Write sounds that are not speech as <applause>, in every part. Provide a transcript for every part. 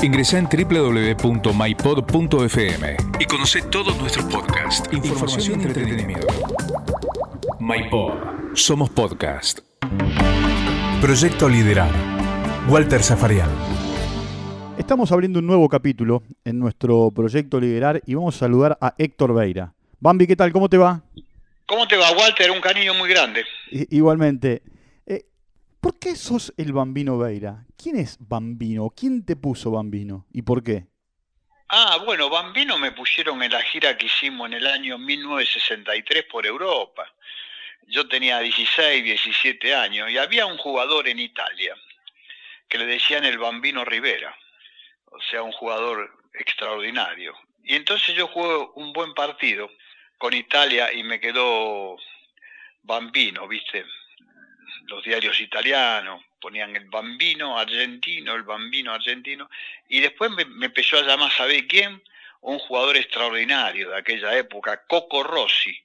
Ingresa en www.mypod.fm y conoce todos nuestros podcasts, información y entretenimiento. MyPod. Somos podcast. Proyecto Liderar. Walter Zafarian. Estamos abriendo un nuevo capítulo en nuestro proyecto Liderar y vamos a saludar a Héctor Beira. Bambi, ¿qué tal? ¿Cómo te va? ¿Cómo te va, Walter? Un cariño muy grande. igualmente. ¿Por qué sos el Bambino Beira? ¿Quién es Bambino? ¿Quién te puso Bambino? ¿Y por qué? Ah, bueno, Bambino me pusieron en la gira que hicimos en el año 1963 por Europa. Yo tenía 16, 17 años y había un jugador en Italia que le decían el Bambino Rivera, o sea, un jugador extraordinario. Y entonces yo jugué un buen partido con Italia y me quedó bambino, ¿viste? Los diarios italianos ponían el bambino argentino, el bambino argentino, y después me, empezó a llamar, ¿sabe quién? Un jugador extraordinario de aquella época, Coco Rossi.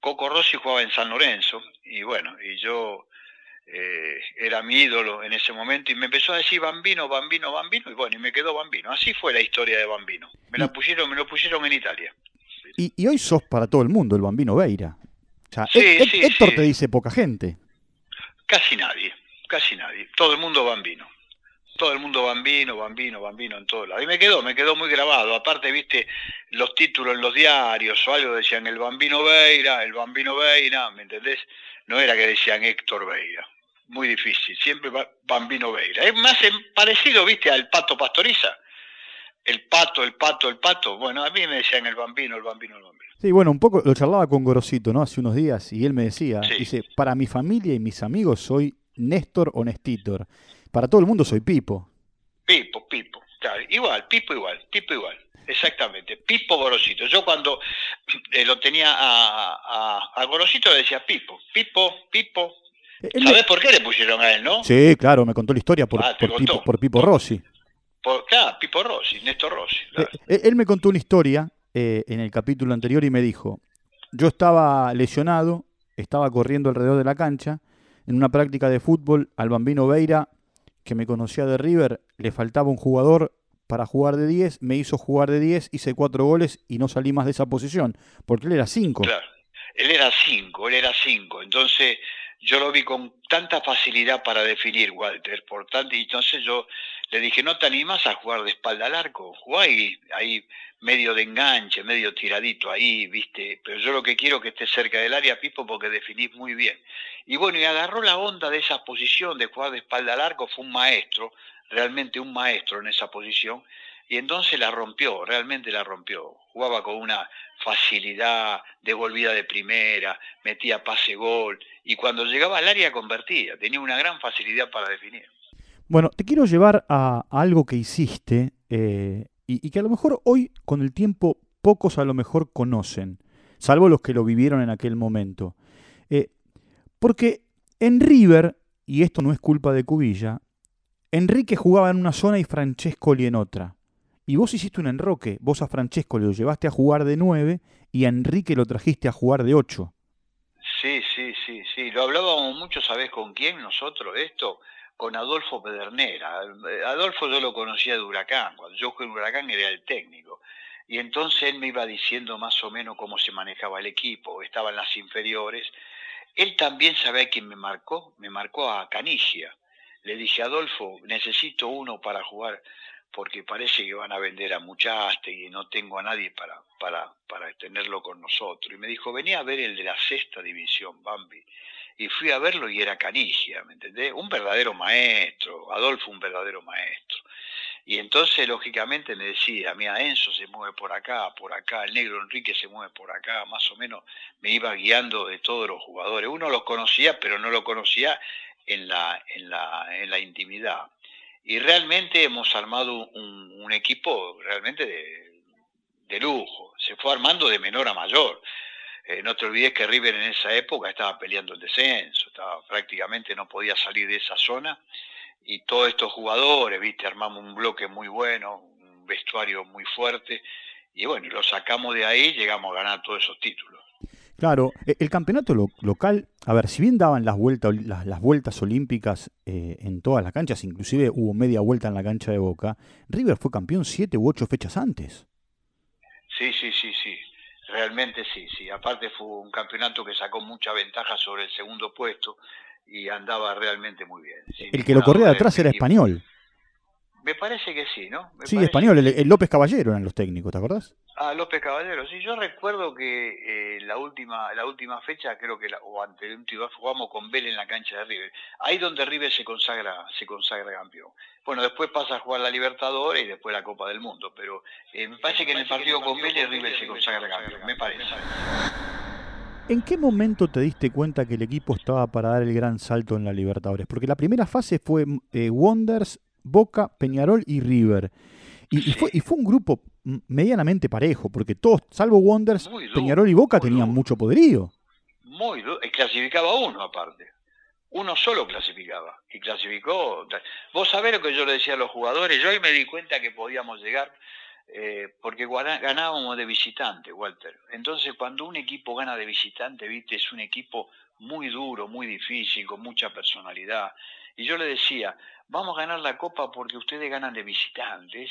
Coco Rossi jugaba en San Lorenzo, y bueno, y yo eh, era mi ídolo en ese momento, y me empezó a decir bambino, bambino, bambino, y bueno, y me quedó bambino. Así fue la historia de bambino. Me la pusieron, me lo pusieron en Italia. Y, hoy sos para todo el mundo el bambino Beira. Héctor te dice poca gente. Casi nadie, casi nadie. Todo el mundo bambino. Todo el mundo bambino, bambino, bambino en todo lado. Y me quedó, me quedó muy grabado. Aparte, viste, los títulos en los diarios o algo decían el bambino Beira, el bambino Beira, ¿me entendés? No era que decían Héctor Beira. Muy difícil, siempre bambino Beira. Es más parecido, viste, al pato pastoriza el pato, el pato, el pato. Bueno, a mí me decían el bambino, el bambino, el bambino. Sí, bueno, un poco lo charlaba con Gorosito, ¿no? Hace unos días y él me decía, dice, para mi familia y mis amigos soy Néstor o Nestitor. Para todo el mundo soy Pipo. Pipo, Pipo, claro, igual, Pipo igual, Pipo igual. Exactamente, Pipo Gorosito. Yo cuando eh, lo tenía a, a, Gorosito le decía Pipo, Pipo, Pipo. ¿Sabes por qué le pusieron a él, no? Sí, claro, me contó la historia por, ah, Pipo, por Pipo Rossi claro, Pipo Rossi, Néstor Rossi. Eh, eh, él me contó una historia eh, en el capítulo anterior y me dijo, yo estaba lesionado, estaba corriendo alrededor de la cancha, en una práctica de fútbol al bambino Veira, que me conocía de River, le faltaba un jugador para jugar de 10, me hizo jugar de 10, hice cuatro goles y no salí más de esa posición, porque él era 5. Claro, él era 5, él era 5, entonces yo lo vi con tanta facilidad para definir, Walter, por tanto, y entonces yo le dije, no te animas a jugar de espalda al arco, jugá ahí, ahí medio de enganche, medio tiradito ahí, viste, pero yo lo que quiero es que estés cerca del área, Pipo, porque definís muy bien. Y bueno, y agarró la onda de esa posición de jugar de espalda al arco, fue un maestro, realmente un maestro en esa posición, y entonces la rompió, realmente la rompió. Jugaba con una facilidad, devolvida de primera, metía pase gol y cuando llegaba al área convertía, tenía una gran facilidad para definir. Bueno, te quiero llevar a, algo que hiciste eh, y, que a lo mejor hoy con el tiempo pocos a lo mejor conocen, salvo los que lo vivieron en aquel momento. Eh, porque en River, y esto no es culpa de Cubilla, Enrique jugaba en una zona y Francescoli en otra. Y vos hiciste un enroque, vos a Francesco lo llevaste a jugar de 9 y a Enrique lo trajiste a jugar de 8. Sí, sí, sí, sí. Lo hablábamos mucho, ¿sabés con quién nosotros esto? Con Adolfo Pedernera. Adolfo yo lo conocía de Huracán. Cuando yo jugué en Huracán era el técnico. Y entonces él me iba diciendo más o menos cómo se manejaba el equipo. Estaban las inferiores. Él también sabía quién me marcó. Me marcó a Canigia. Le dije, Adolfo, necesito uno para jugar porque parece que van a vender a Muchaste y no tengo a nadie para, para, para tenerlo con nosotros. Y me dijo, venía a ver el de la sexta división, Bambi. Y fui a verlo y era Canigia, ¿me entendés? Un verdadero maestro, Adolfo un verdadero maestro. Y entonces, lógicamente, me decía, mira, Enzo se mueve por acá, por acá, el negro Enrique se mueve por acá, más o menos me iba guiando de todos los jugadores. Uno los conocía, pero no lo conocía en la, en la, en la intimidad y realmente hemos armado un, equipo realmente de, lujo. Se fue armando de menor a mayor. Eh, no te olvides que River en esa época estaba peleando el descenso, estaba, prácticamente no podía salir de esa zona. Y todos estos jugadores, viste, armamos un bloque muy bueno, un vestuario muy fuerte. Y bueno, lo sacamos de ahí, llegamos a ganar todos esos títulos. Claro, e, el campeonato local, a ver, si bien daban las, vueltas las, vueltas olímpicas eh, en todas las canchas, inclusive hubo media vuelta en la cancha de Boca, River fue campeón siete u ocho fechas antes. Sí, sí, sí, sí, realmente sí, sí. Aparte fue un campeonato que sacó mucha ventaja sobre el segundo puesto y andaba realmente muy bien. el que lo corría de atrás era español. Me parece que sí, ¿no? sí, español, el, López Caballero eran los técnicos, ¿te acordás? Ah, López Caballero, sí, yo recuerdo que eh, la última la última fecha, creo que, la, o ante el último, jugamos con Vélez en la cancha de River. Ahí donde River se consagra se consagra campeón. Bueno, después pasa a jugar la Libertadores y después la Copa del Mundo, pero eh, me parece que en el partido con Vélez River se consagra campeón, me parece. ¿En qué momento te diste cuenta que el equipo estaba para dar el gran salto en la Libertadores? Porque la primera fase fue eh, Wonders, Boca, Peñarol y River. Y, fue, y fue un grupo medianamente parejo, porque todos, salvo Wonders, Peñarol y Boca tenían mucho poderío. Muy duro, y clasificaba uno aparte. Uno solo clasificaba. Y clasificó. Vos sabés lo que yo le decía a los jugadores. Yo ahí me di cuenta que podíamos llegar eh, porque ganábamos de visitante, Walter. Entonces, cuando un equipo gana de visitante, viste, es un equipo muy duro, muy difícil, con mucha personalidad. Y yo le decía, vamos a ganar la Copa porque ustedes ganan de visitantes.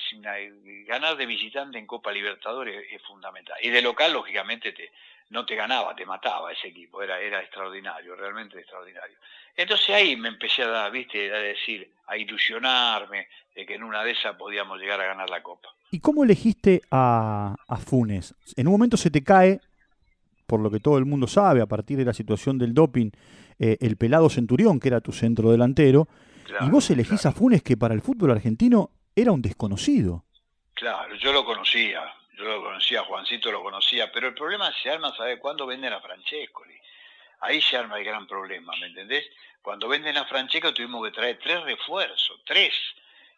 Ganar de visitante en Copa Libertadores es fundamental. Y de local, lógicamente, te, no te ganaba, te mataba ese equipo. Era, era extraordinario, realmente extraordinario. Entonces ahí me empecé a, ¿viste? a decir, a ilusionarme de que en una de esas podíamos llegar a ganar la Copa. ¿Y cómo elegiste a, a Funes? En un momento se te cae, por lo que todo el mundo sabe, a partir de la situación del doping, eh, el pelado Centurión, que era tu centro delantero, y vos elegís a Funes, que para el fútbol argentino era un desconocido. Claro, yo lo conocía, yo lo conocía, Juancito lo conocía, pero el problema se arma, ¿sabes cuándo venden a Francescoli? Ahí se arma el gran problema, ¿me entendés? Cuando venden a Francesco tuvimos que traer tres refuerzos, tres,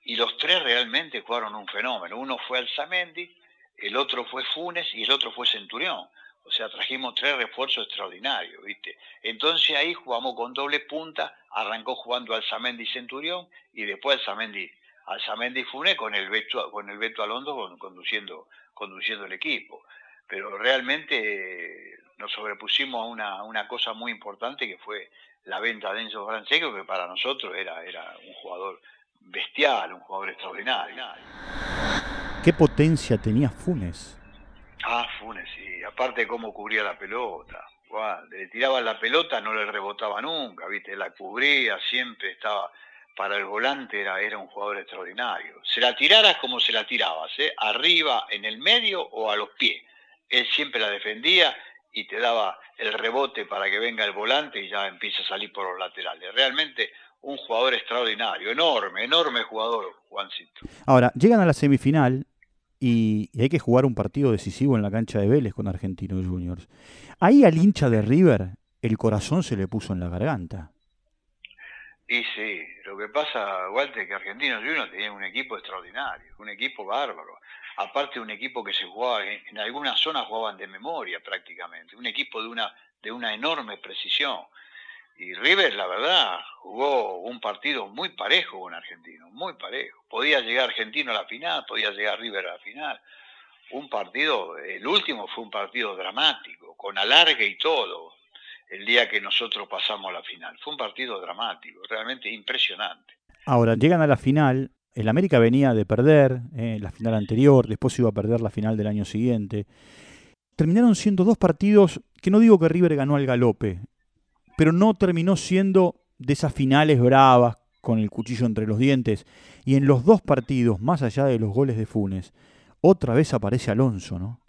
y los tres realmente jugaron un fenómeno. Uno fue Alzamendi, el otro fue Funes y el otro fue Centurión. O sea, trajimos tres refuerzos extraordinarios, ¿viste? Entonces ahí jugamos con doble punta, arrancó jugando Alzamendi Centurión, y después Alzamendi, Alzamendi Funes con el Beto, con el Beto Alonso conduciendo, conduciendo el equipo. Pero realmente nos sobrepusimos a una, una cosa muy importante que fue la venta de Enzo Francesco, que para nosotros era, era un jugador bestial, un jugador extraordinario. ¿Qué potencia tenía Funes? Aparte cómo cubría la pelota. le tiraban la pelota, no le rebotaba nunca, ¿viste? La cubría, siempre estaba para el volante, era, era un jugador extraordinario. Se la tiraras como se la tirabas, ¿eh? Arriba, en el medio o a los pies. Él siempre la defendía y te daba el rebote para que venga el volante y ya empieza a salir por los laterales. Realmente un jugador extraordinario, enorme, enorme jugador, Juancito. Ahora, llegan a la semifinal y, hay que jugar un partido decisivo en la cancha de Vélez con Argentinos Juniors. Ahí al hincha de River el corazón se le puso en la garganta. Y sí, lo que pasa, Walter, que Argentinos Juniors tenía un equipo extraordinario, un equipo bárbaro. Aparte un equipo que se jugaba, en, en algunas zonas jugaban de memoria prácticamente, un equipo de una, de una enorme precisión. Y River, la verdad, jugó un partido muy parejo con Argentino, muy parejo. Podía llegar Argentino a la final, podía llegar River a la final. Un partido, el último fue un partido dramático, con alargue y todo, el día que nosotros pasamos a la final. Fue un partido dramático, realmente impresionante. Ahora, llegan a la final, el América venía de perder eh, la final anterior, después iba a perder la final del año siguiente. Terminaron siendo dos partidos que no digo que River ganó al galope, pero no terminó siendo de esas finales bravas con el cuchillo entre los dientes. Y en los dos partidos, más allá de los goles de Funes, otra vez aparece Alonso, ¿no?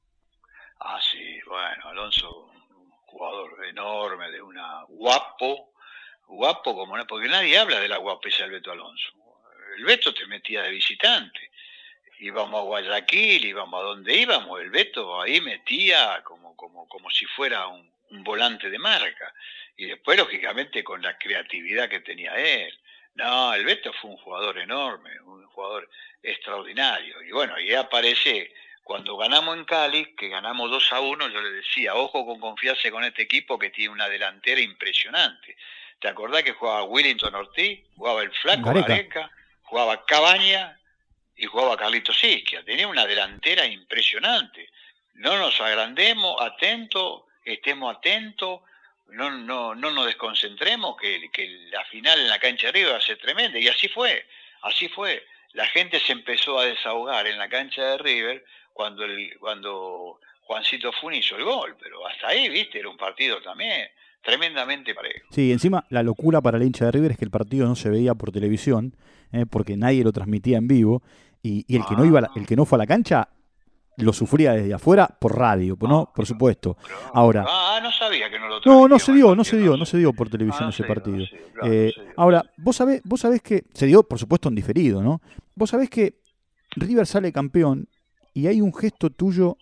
Ah, sí, bueno, Alonso, un jugador enorme, de una guapo, guapo como no, porque nadie habla de la guapesa del Beto Alonso. El Beto te metía de visitante. Íbamos a Guayaquil, íbamos a donde íbamos, el Beto ahí metía como, como, como si fuera un, un volante de marca. Y después, lógicamente, con la creatividad que tenía él. No, el Beto fue un jugador enorme, un jugador extraordinario. Y bueno, y aparece cuando ganamos en Cali, que ganamos 2 a 1, yo le decía, ojo con confiarse con este equipo que tiene una delantera impresionante. ¿Te acordás que jugaba Willington Ortiz, jugaba el Flaco Gareca, jugaba Cabaña y jugaba Carlito Sisquia? Tenía una delantera impresionante. No nos agrandemos, atento estemos atentos, no, no, no nos desconcentremos, que, que la final en la cancha de River va a ser tremenda. Y así fue, así fue. La gente se empezó a desahogar en la cancha de River cuando, el, cuando Juancito Fun hizo el gol, pero hasta ahí, viste, era un partido también tremendamente parejo. Sí, encima la locura para el hincha de River es que el partido no se veía por televisión, eh, porque nadie lo transmitía en vivo, y, el que no iba, el que no fue a la cancha lo sufría desde afuera por radio, ¿no? por supuesto. Ahora. Ah, no sabía que no lo No, no se dio, no se dio, no se dio por televisión ah, ese partido. Eh, ahora, vos sabés, vos sabés que se dio, por supuesto, en diferido, ¿no? Vos sabés que River sale campeón y hay un gesto tuyo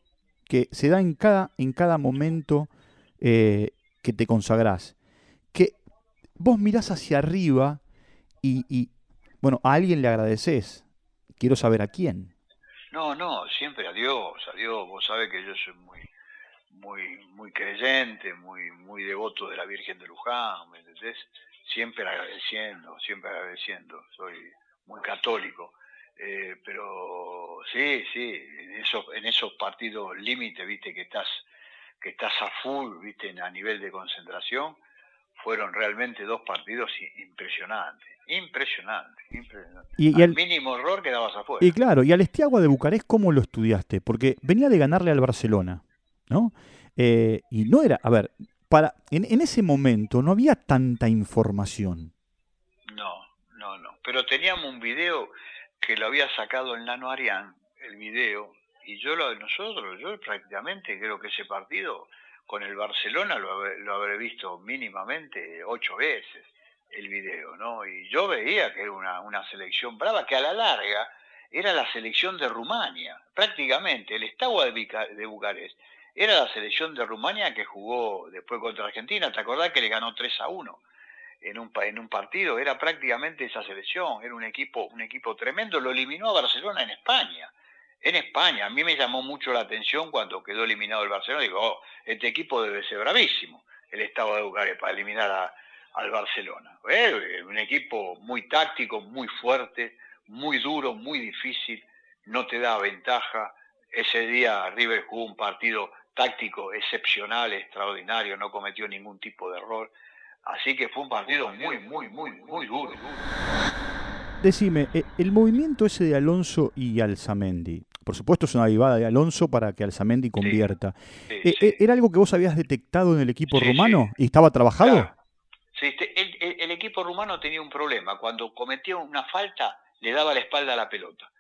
que se da en cada, en cada momento eh, que te consagrás. Que vos mirás hacia arriba y, y, bueno, a alguien le agradeces. Quiero saber a quién. No, no, siempre a Dios, a Dios. Vos sabés que yo soy muy, muy, muy creyente, muy, muy devoto de la Virgen de Luján, ¿me entendés? Siempre agradeciendo, siempre agradeciendo. Soy muy católico. Eh, pero sí, sí, en esos, en esos partidos límite, viste, que estás, que estás a full, viste, a nivel de concentración, fueron realmente dos partidos impresionantes. Impresionante, Y, al mínimo error quedabas afuera. Y claro, y al Estiagua de Bucarest, ¿cómo lo estudiaste? Porque venía de ganarle al Barcelona, ¿no? Eh, y no era, a ver, para en, en, ese momento no había tanta información. No, no, no. Pero teníamos un video que lo había sacado el Nano Arián, el video, y yo lo nosotros, yo prácticamente creo que ese partido con el Barcelona lo, lo habré visto mínimamente ocho veces el video, ¿no? Y yo veía que era una, una selección brava, que a la larga era la selección de Rumania, prácticamente, el Estagua de, de Bucarest era la selección de Rumania que jugó después contra Argentina, ¿te acordás que le ganó 3 a 1 en un, en un partido? Era prácticamente esa selección, era un equipo, un equipo tremendo, lo eliminó a Barcelona en España. En España, a mí me llamó mucho la atención cuando quedó eliminado el Barcelona, digo, oh, este equipo debe ser bravísimo, el Estado de Bucarest, para eliminar a, al Barcelona. Eh, un equipo muy táctico, muy fuerte, muy duro, muy difícil, no te da ventaja. Ese día River jugó un partido táctico excepcional, extraordinario, no cometió ningún tipo de error. Así que fue un partido muy, muy, muy, muy duro. Decime, eh, el movimiento ese de Alonso y Alzamendi, por supuesto es una avivada de Alonso para que Alzamendi convierta. Eh, ¿Era algo que vos habías detectado en el equipo romano y estaba trabajado? El, equipo rumano tenía un problema. Cuando cometía una falta, le daba la espalda a la pelota.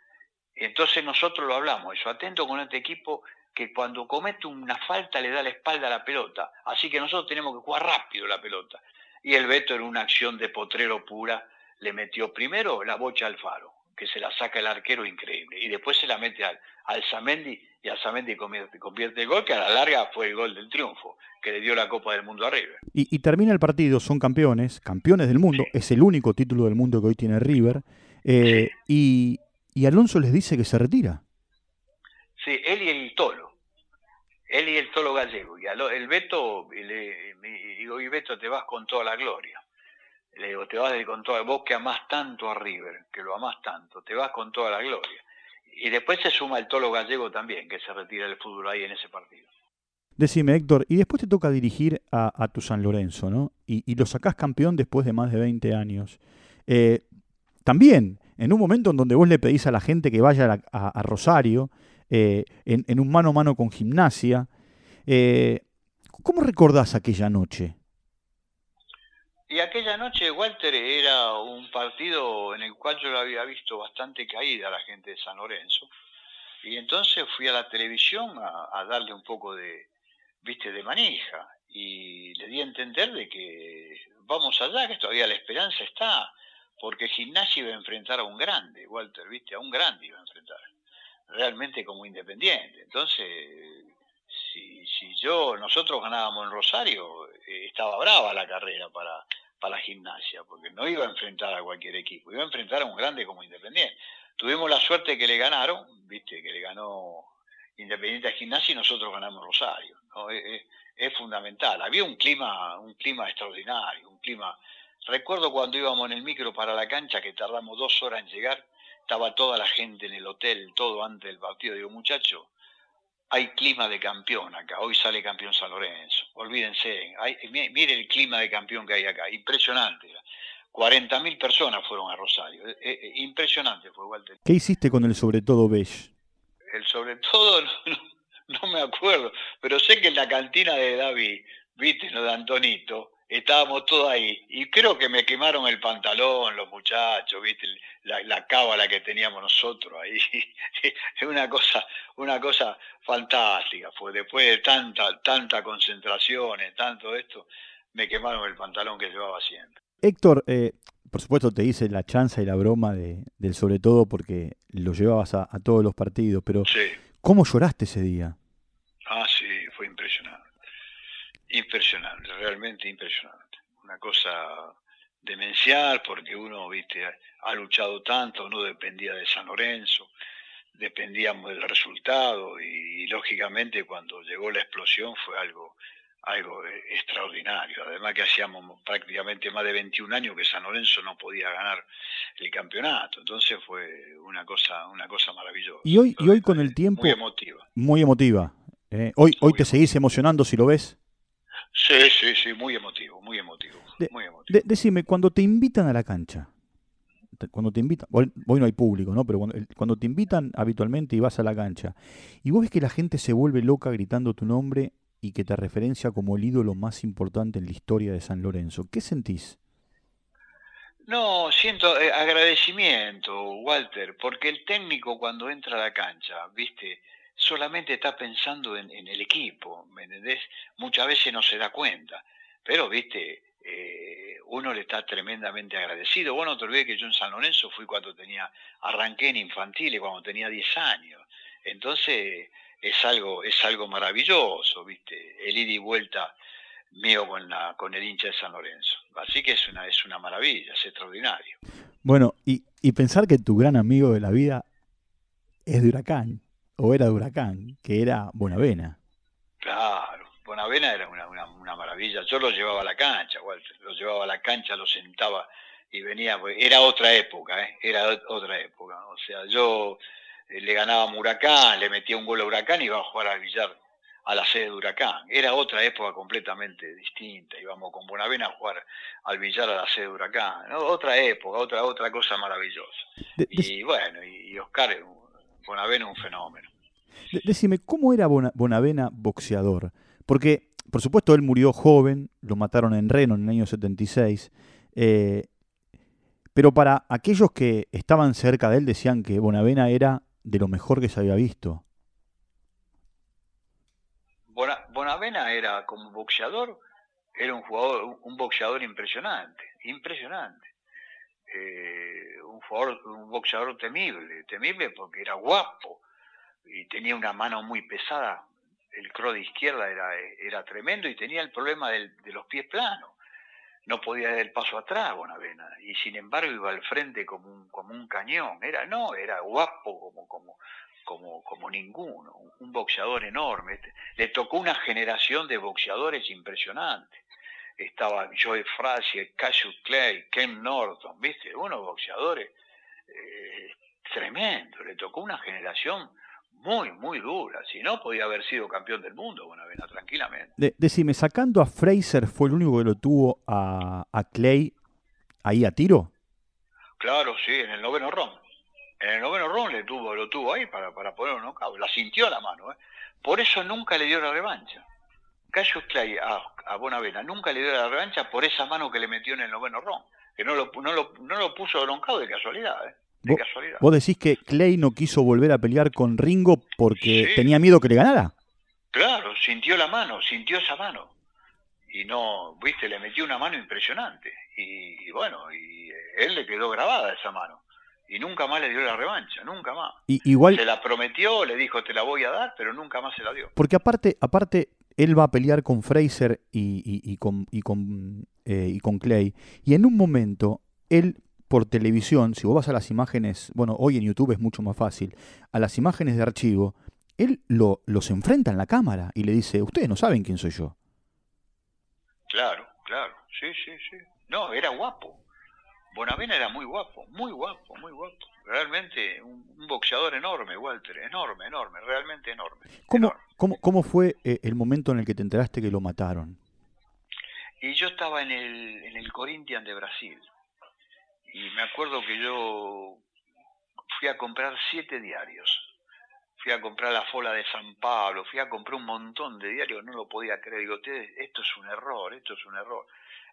Entonces nosotros lo hablamos, eso, atento con este equipo que cuando comete una falta le da la espalda a la pelota. Así que nosotros tenemos que jugar rápido la pelota. Y el Beto en una acción de potrero pura le metió primero la bocha al faro, que se la saca el arquero increíble. Y después se la mete al, al Zamendi y al Zamendi convierte, convierte el gol, que a la larga fue el gol del triunfo que le dio la Copa del Mundo a River. Y, termina el partido, son campeones, campeones del mundo, es el único título del mundo que hoy tiene River, eh, y, Alonso les dice que se retira. Sí, él y el Tolo, él y el Tolo Gallego, y el Beto, le, digo, y Beto, te vas con toda la gloria. Le digo, te vas con toda, vos que amás tanto a River, que lo amás tanto, te vas con toda la gloria. Y después se suma el Tolo Gallego también, que se retira del fútbol ahí en ese partido. Decime, Héctor, y después te toca dirigir a, tu San Lorenzo, ¿no? Y, lo sacás campeón después de más de 20 años. Eh, también, en un momento en donde vos le pedís a la gente que vaya a, Rosario, eh, en, un mano a mano con gimnasia, eh, ¿cómo recordás aquella noche? Y aquella noche, Walter, era un partido en el cual yo lo había visto bastante caída la gente de San Lorenzo. Y entonces fui a la televisión a darle un poco de, viste, de manija. Y le di a entender de que vamos allá, que todavía la esperanza está, porque Gimnasia iba a enfrentar a un grande, Walter, viste, a un grande iba a enfrentar, realmente como independiente. Entonces, si, si yo, nosotros ganábamos en Rosario, eh, estaba brava la carrera para, para la gimnasia, porque no iba a enfrentar a cualquier equipo, iba a enfrentar a un grande como independiente. Tuvimos la suerte que le ganaron, viste, que le ganó Independiente a Gimnasia y nosotros ganamos Rosario. Es, fundamental. Había un clima, un clima extraordinario, un clima. Recuerdo cuando íbamos en el micro para la cancha que tardamos dos horas en llegar, estaba toda la gente en el hotel, todo antes del partido. Digo, muchacho, hay clima de campeón acá. Hoy sale campeón San Lorenzo. Olvídense. Hay, mire el clima de campeón que hay acá. Impresionante. 40.000 personas fueron a Rosario. Eh, eh, impresionante fue, Walter. ¿Qué hiciste con el sobre todo beige? El sobre todo <laughs> no, me acuerdo, pero sé que en la cantina de David, viste, lo de Antonito, estábamos todos ahí. Y creo que me quemaron el pantalón los muchachos, viste, la, la cábala que teníamos nosotros ahí. es <laughs> una cosa, una cosa fantástica. Fue después de tanta, tanta concentración, tanto esto, me quemaron el pantalón que llevaba siempre. Héctor, eh, por supuesto te hice la chanza y la broma de, del sobre todo porque lo llevabas a, todos los partidos, pero ¿cómo lloraste ese día? Ah, sí, fue impresionante. Impresionante, realmente impresionante. Una cosa demencial porque uno, viste, ha luchado tanto, no dependía de San Lorenzo, dependíamos del resultado y, lógicamente cuando llegó la explosión fue algo algo extraordinario. Además que hacíamos prácticamente más de 21 años que San Lorenzo no podía ganar el campeonato. Entonces fue una cosa, una cosa maravillosa. Y hoy, y hoy con el tiempo... Muy emotiva. Muy emotiva. ¿eh? hoy hoy te seguís emocionando si lo ves. Sí, sí, sí, muy emotivo, muy emotivo. muy emotivo. decime, cuando te invitan a la cancha, cuando te invitan, hoy, no hay público, ¿no? Pero cuando, cuando, te invitan habitualmente y vas a la cancha, y vos ves que la gente se vuelve loca gritando tu nombre y que te referencia como el ídolo más importante en la historia de San Lorenzo, ¿qué sentís? No, siento eh, agradecimiento, Walter, porque el técnico cuando entra a la cancha, viste, solamente está pensando en, el equipo, ¿me entendés? Muchas veces no se da cuenta, pero, viste, eh, uno le está tremendamente agradecido. Bueno, te olvides que yo en San Lorenzo fui cuando tenía, arranqué en infantiles, cuando tenía 10 años. Entonces, es algo, es algo maravilloso, viste, el ida y vuelta mío con, la, con el hincha de San Lorenzo. Así que es una, es una maravilla, es extraordinario. Bueno, y, y pensar que tu gran amigo de la vida es de Huracán, o era de Huracán, que era Bonavena. Claro, Bonavena era una, una, maravilla. Yo lo llevaba a la cancha, Walter, lo llevaba a la cancha, lo sentaba y venía, pues, era otra época, ¿eh? era otra época. O sea, yo eh, le ganaba a Huracán, le metía un gol a Huracán y iba a jugar al billar a la sede de Huracán. Era otra época completamente distinta. Íbamos con Bonavena a jugar al billar a la sede de Huracán. Otra época, otra, otra cosa maravillosa. y bueno, y, Oscar, Bonavena un fenómeno. decime, ¿cómo era Bonavena boxeador? Porque, por supuesto, él murió joven, lo mataron en Reno en el año 76. Eh, pero para aquellos que estaban cerca de él decían que Bonavena era de lo mejor que se había visto. Bonavena era como boxeador, era un jugador, un boxeador impresionante, impresionante. Eh, un, boxeador temible, temible porque era guapo y tenía una mano muy pesada. El cross de izquierda era, era tremendo y tenía el problema de los pies planos. No podía dar el paso atrás Bonavena y sin embargo iba al frente como un como un cañón. Era no era guapo como como como como ninguno un boxeador enorme. Le tocó una generación de boxeadores impresionantes estaba Joe Frazier Cassius Clay Ken Norton viste unos boxeadores eh, tremendo le tocó una generación muy, muy dura. Si no, podía haber sido campeón del mundo Bonavena, tranquilamente. decime, sacando a Fraser, ¿fue el único que lo tuvo a, a Clay ahí a tiro? Claro, sí, en el noveno ron. En el noveno ron le tuvo, lo tuvo ahí para, para poner un La sintió la mano. ¿eh? Por eso nunca le dio la revancha. Cassius Clay a, a, Bonavena nunca le dio la revancha por esa mano que le metió en el noveno ron. Que no lo, no lo, no lo puso broncado de casualidad. ¿eh? ¿Vos, decís que Clay no quiso volver a pelear con Ringo porque tenía miedo que le ganara? Claro, sintió la mano, sintió esa mano. Y no, viste, le metió una mano impresionante. Y, bueno, y él le quedó grabada esa mano. Y nunca más le dio la revancha, nunca más. Y, igual... Se la prometió, le dijo te la voy a dar, pero nunca más se la dio. Porque aparte, aparte él va a pelear con Fraser y, con, y, con, eh, y con Clay. Y en un momento, él por televisión, si vos vas a las imágenes, bueno, hoy en YouTube es mucho más fácil, a las imágenes de archivo, él lo, los enfrenta en la cámara y le dice, ustedes no saben quién soy yo. Claro, claro, sí, sí, sí. No, era guapo. Bonavena era muy guapo, muy guapo, muy guapo. Realmente un, boxeador enorme, Walter, enorme, enorme, realmente enorme. ¿Cómo, ¿cómo, cómo fue eh, el momento en el que te enteraste que lo mataron? Y yo estaba en el, en el Corinthians de Brasil. Y me acuerdo que yo fui a comprar siete diarios. Fui a comprar la Fola de San Pablo, fui a comprar un montón de diarios, no lo podía creer. Digo, esto es un error, esto es un error.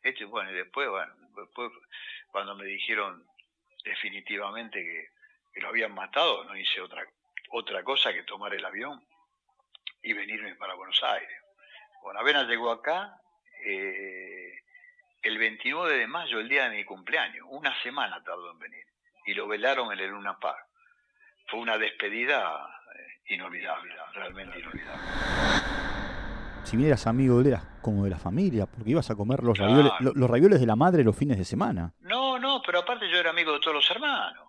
Esto, bueno, y después, bueno, después cuando me dijeron definitivamente que, lo habían matado, no hice otra, otra cosa que tomar el avión y venirme para Buenos Aires. Bueno, apenas llegó acá eh, el 29 de mayo, el día de mi cumpleaños. Una semana tardó en venir. Y lo velaron en el Luna Park. Fue una despedida eh, inolvidable, realmente inolvidable. Si bien eras amigo de él, eras como de la familia, porque ibas a comer los, ravioles, los ravioles de la madre los fines de semana. No, no, pero aparte yo era amigo de todos los hermanos.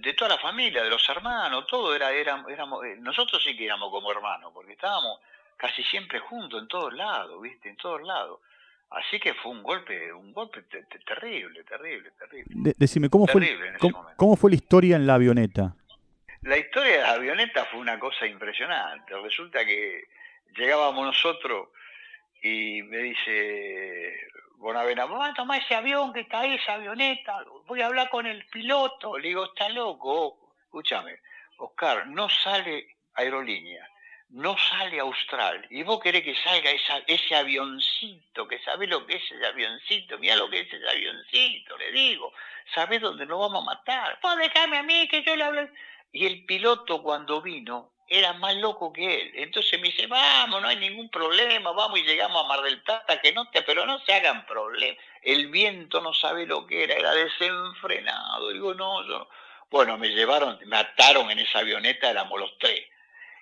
De, toda la familia, de los hermanos, todo era, era, éramos, eh, nosotros sí que éramos como hermanos, porque estábamos casi siempre juntos en todos lados, ¿viste? En todos lados. Así que fue un golpe, un golpe terrible, terrible, terrible. decime, ¿cómo fue, cómo, fue la historia en la avioneta? La historia de la avioneta fue una cosa impresionante. Resulta que llegábamos nosotros y me dice Bonavena, a tomar ese avión que está ahí, esa avioneta, voy a hablar con el piloto. Le digo, está loco, escúchame, Oscar, no sale aerolínea no sale Austral. Y vos querés que salga ese avioncito, que sabés lo que es ese avioncito, mira lo que es ese avioncito, le digo, sabés dónde nos vamos a matar. Vos dejame a mí que yo le hablo. Y el piloto cuando vino era más loco que él. Entonces me dice, vamos, no hay ningún problema, vamos y llegamos a Mar del Plata, que no te, pero no se hagan problemas. El viento no sabe lo que era, era desenfrenado. Digo, no, yo... Bueno, me llevaron, me ataron en esa avioneta, éramos los tres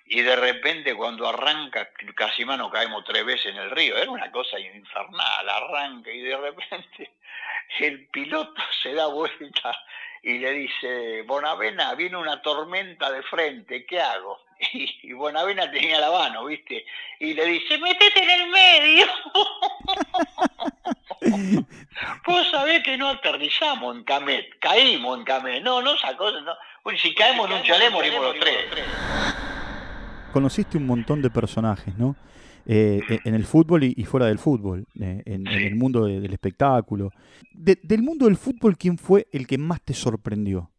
y de repente cuando arranca, casi mano caemos tres veces en el río, era una cosa infernal, arranca y de repente <laughs> el piloto se da vuelta y le dice, Bonavena, viene una tormenta de frente, ¿qué hago? <laughs> Y, Bonavena tenía la mano, ¿viste? Y le dice, métete en el medio. <laughs> Vos sabés que no aterrizamos en Camet, caímos en Camet, no, no sacó, no. Bueno, si caemos en un chalet morimos los tres conociste un montón de personajes, ¿no? Eh, e, en el fútbol y, fuera del fútbol, eh, en, el mundo del espectáculo. del mundo del fútbol, ¿quién fue el que más te sorprendió?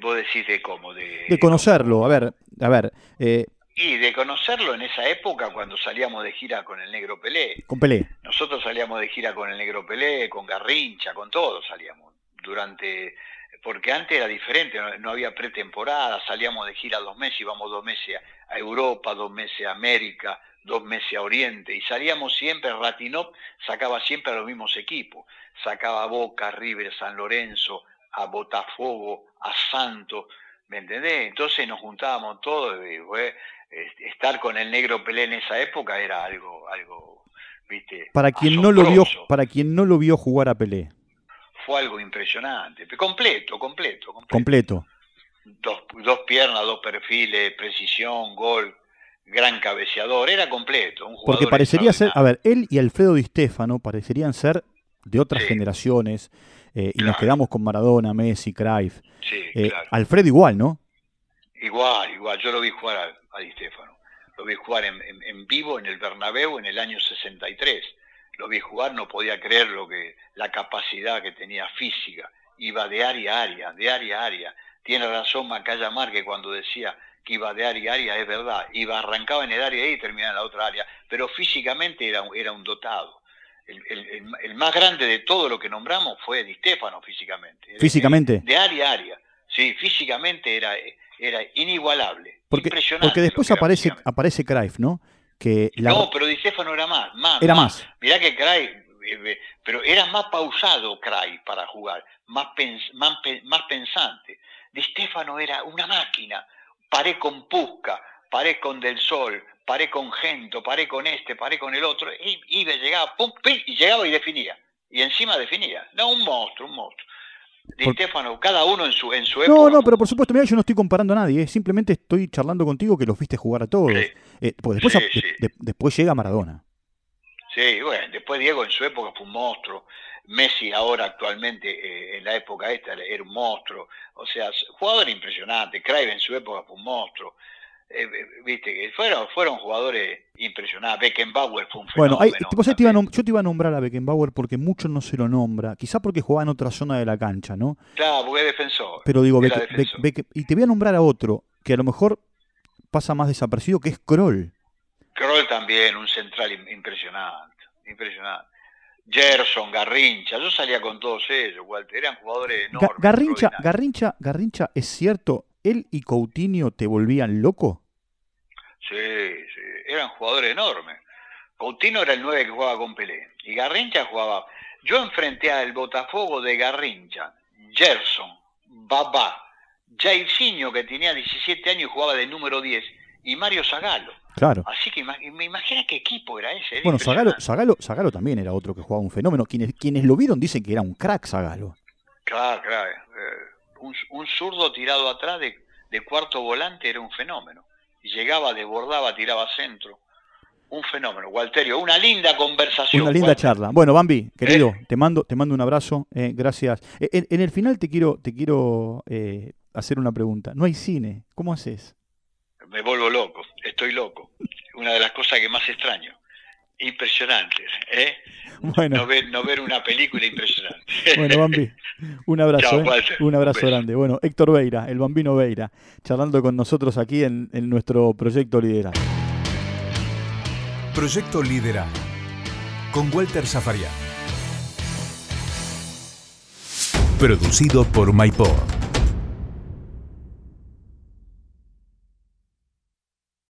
Vos decís de cómo, de, de conocerlo, a ver, a ver. Eh, y de conocerlo en esa época cuando salíamos de gira con el Negro Pelé. Con Pelé. Nosotros salíamos de gira con el Negro Pelé, con Garrincha, con todos salíamos. Durante porque antes era diferente, no, había pretemporada, salíamos de gira dos meses, íbamos dos meses a Europa, dos meses a América, dos meses a Oriente, y salíamos siempre, Ratinop sacaba siempre a los mismos equipos, sacaba a Boca, River, San Lorenzo, a Botafogo, a Santos, ¿me entendés? Entonces nos juntábamos todos, y, estar con el negro Pelé en esa época era algo, algo, viste. Para quien no lo vio, para quien no lo vio jugar a Pelé fue algo impresionante. Completo, completo. Completo. Dos, dos, piernas, dos perfiles, precisión, gol, gran cabeceador, era completo. Un Porque parecería ser, a ver, él y Alfredo Di Stefano parecerían ser de otras generaciones, eh, y nos quedamos con Maradona, Messi, Cruyff. Sí, eh, Alfredo igual, ¿no? Igual, igual. Yo lo vi jugar a, Di Stefano. Lo vi jugar en, en, vivo en el Bernabéu en el año 63 lo vi jugar, no podía creer lo que, la capacidad que tenía física, iba de área a área, de área a área. Tiene razón Macaya que cuando decía que iba de área a área, es verdad, iba, arrancaba en el área y terminaba en la otra área, pero físicamente era, era un dotado. El, más grande de todo lo que nombramos fue Di Stefano físicamente. ¿Físicamente? De, área a área. Sí, físicamente era, era inigualable. Porque, porque después aparece, aparece Cruyff, ¿no? No, pero Di Stefano era más, más Era más. Mirá que Cray, eh, eh, pero era más pausado Cray para jugar, más, más, pensante. Di Stefano era una máquina. Paré con Pusca, paré con Del Sol, paré con Gento, paré con este, paré con el otro. Y, iba, llegaba, pum, y llegaba y definía. Y encima definía. No, un monstruo, un monstruo. Di Stefano, cada uno en su, en su época. No, no, pero por supuesto, mira, yo no estoy comparando a nadie, ¿eh? simplemente estoy charlando contigo que los viste jugar a todos. Eh, después, después llega Maradona. Sí, bueno, después Diego en su época fue un monstruo. Messi ahora actualmente, eh, en la época esta, era un monstruo. O sea, jugador impresionante. Cruyff en su época fue un monstruo. Eh, eh, viste que fueron, fueron jugadores impresionantes. Beckenbauer fue un fenómeno. Bueno, yo te iba a nombrar a Beckenbauer porque mucho no se lo nombra. Quizá porque jugaba en otra zona de la cancha, ¿no? Claro, porque es defensor. Pero digo, y te voy a nombrar a otro que a lo mejor pasa más desapercibido, que es Kroll. Kroll también, un central impresionante. Impresionante. Gerson, Garrincha, yo salía con todos ellos, Walter, eran jugadores enormes. Garrincha, Garrincha, Garrincha, ¿es cierto? ¿Él y Coutinho te volvían loco? Sí, sí, eran jugadores enormes. Coutinho era el 9 que jugaba con Pelé y Garrincha jugaba. Yo enfrenté al Botafogo de Garrincha, Gerson, Babá, Jairzinho que tenía 17 años y jugaba de número 10 y Mario Zagalo. Claro. Así que me imagina qué equipo era ese. bueno, Zagalo, también era otro que jugaba un fenómeno. Quienes, quienes lo vieron dicen que era un crack Zagalo. Claro, claro. Eh, un, zurdo tirado atrás de, cuarto volante era un fenómeno. Llegaba, desbordaba, tiraba centro. Un fenómeno, Walterio, una linda conversación. Una linda charla. Bueno, Bambi, querido, ¿Eh? te mando, te mando un abrazo, eh, gracias. En, el final te quiero, te quiero hacer una pregunta. No hay cine, ¿cómo haces? me vuelvo loco, estoy loco. Una de las cosas que más extraño. Impresionante, ¿eh? Bueno. No, ver, una película impresionante. Bueno, Bambi, un abrazo, ¿eh? un abrazo grande. Bueno, Héctor Veira, el bambino Veira, charlando con nosotros aquí en, en nuestro proyecto Liderar. Proyecto Liderar, con Walter Zafarian. Producido por MyPod